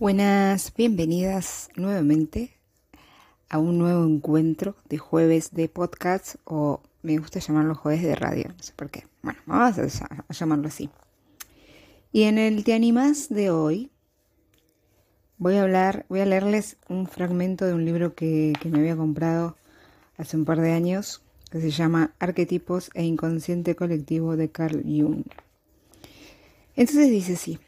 Buenas, bienvenidas nuevamente a un nuevo encuentro de jueves de podcast o me gusta llamarlo jueves de radio, no sé por qué. Bueno, vamos a, llamarlo así. Y en el Te Animas de hoy voy a hablar, voy a leerles un fragmento de un libro que, que me había comprado hace un par de años que se llama Arquetipos e Inconsciente Colectivo de Carl Jung. Entonces dice así.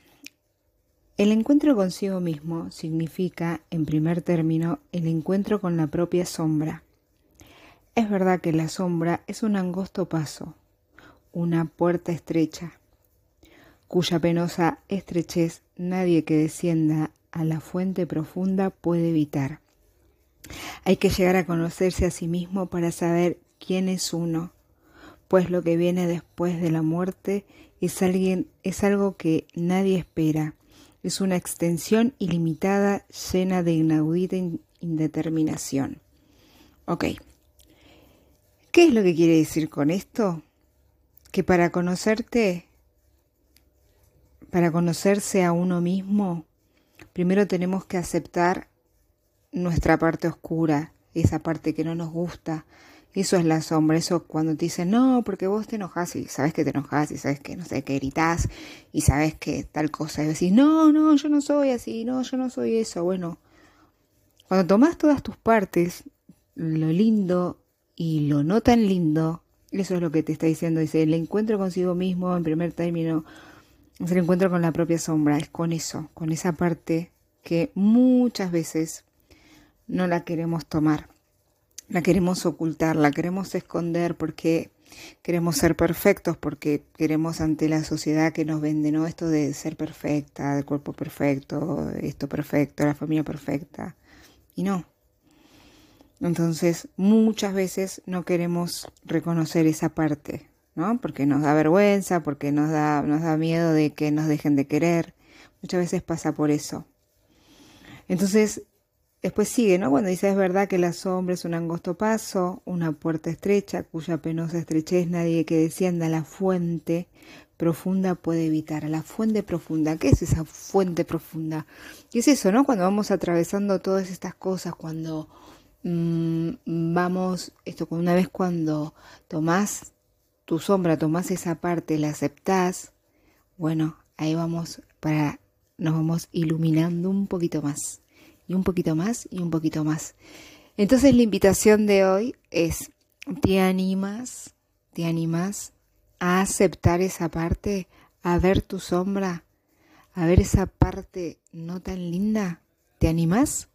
El encuentro consigo mismo significa, en primer término, el encuentro con la propia sombra. Es verdad que la sombra es un angosto paso, una puerta estrecha, cuya penosa estrechez nadie que descienda a la fuente profunda puede evitar. Hay que llegar a conocerse a sí mismo para saber quién es uno, pues lo que viene después de la muerte es, alguien, es algo que nadie espera es una extensión ilimitada llena de inaudita indeterminación. Ok. ¿Qué es lo que quiere decir con esto? Que para conocerte, para conocerse a uno mismo, primero tenemos que aceptar nuestra parte oscura, esa parte que no nos gusta, eso es la sombra, eso cuando te dicen, no, porque vos te enojas y sabes que te enojas y sabes que, no sé, que gritas y sabes que tal cosa. Y decís, no, no, yo no soy así, no, yo no soy eso. Bueno, cuando tomas todas tus partes, lo lindo y lo no tan lindo, eso es lo que te está diciendo. Dice, el encuentro consigo mismo, en primer término, es el encuentro con la propia sombra, es con eso, con esa parte que muchas veces no la queremos tomar la queremos ocultar, la queremos esconder porque queremos ser perfectos, porque queremos ante la sociedad que nos vende, ¿no? Esto de ser perfecta, de cuerpo perfecto, esto perfecto, la familia perfecta. Y no. Entonces, muchas veces no queremos reconocer esa parte, ¿no? Porque nos da vergüenza, porque nos da, nos da miedo de que nos dejen de querer. Muchas veces pasa por eso. Entonces, Después sigue, ¿no? Cuando dice es verdad que la sombra es un angosto paso, una puerta estrecha, cuya penosa estrechez nadie que descienda a la fuente profunda puede evitar. A la fuente profunda, ¿qué es esa fuente profunda? Y es eso, ¿no? Cuando vamos atravesando todas estas cosas, cuando mm, vamos, esto, una vez cuando tomás tu sombra, tomás esa parte, la aceptás, bueno, ahí vamos para, nos vamos iluminando un poquito más y un poquito más y un poquito más. Entonces la invitación de hoy es, ¿te animas? ¿Te animas a aceptar esa parte? ¿A ver tu sombra? ¿A ver esa parte no tan linda? ¿Te animas?